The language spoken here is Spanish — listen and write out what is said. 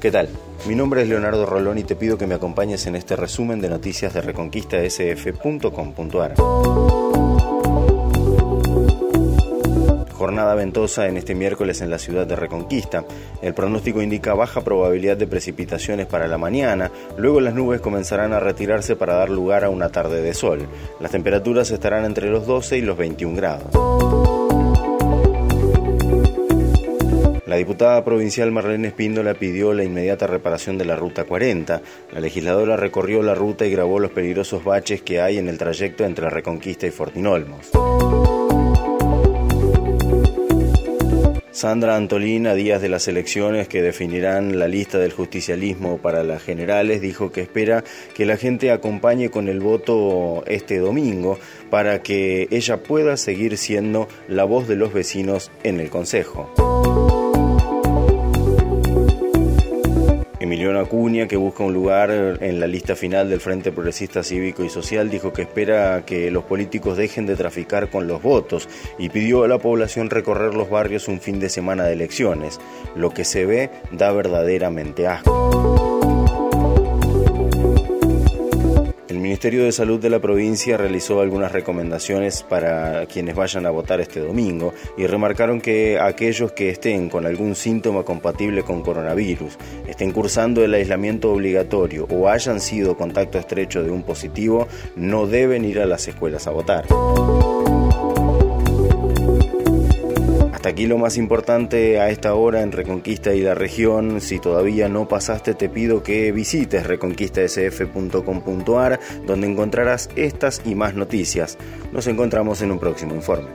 ¿Qué tal? Mi nombre es Leonardo Rolón y te pido que me acompañes en este resumen de noticias de reconquistasf.com.ar. Jornada ventosa en este miércoles en la ciudad de Reconquista. El pronóstico indica baja probabilidad de precipitaciones para la mañana, luego las nubes comenzarán a retirarse para dar lugar a una tarde de sol. Las temperaturas estarán entre los 12 y los 21 grados. La diputada provincial Marlene Espíndola pidió la inmediata reparación de la Ruta 40. La legisladora recorrió la ruta y grabó los peligrosos baches que hay en el trayecto entre Reconquista y Fortinolmos. Sandra Antolín, a días de las elecciones que definirán la lista del justicialismo para las generales, dijo que espera que la gente acompañe con el voto este domingo para que ella pueda seguir siendo la voz de los vecinos en el Consejo. Acuña, que busca un lugar en la lista final del Frente Progresista Cívico y Social, dijo que espera que los políticos dejen de traficar con los votos y pidió a la población recorrer los barrios un fin de semana de elecciones. Lo que se ve da verdaderamente asco. Ministerio de Salud de la provincia realizó algunas recomendaciones para quienes vayan a votar este domingo y remarcaron que aquellos que estén con algún síntoma compatible con coronavirus, estén cursando el aislamiento obligatorio o hayan sido contacto estrecho de un positivo, no deben ir a las escuelas a votar. Hasta aquí lo más importante a esta hora en Reconquista y la región. Si todavía no pasaste, te pido que visites reconquistasf.com.ar, donde encontrarás estas y más noticias. Nos encontramos en un próximo informe.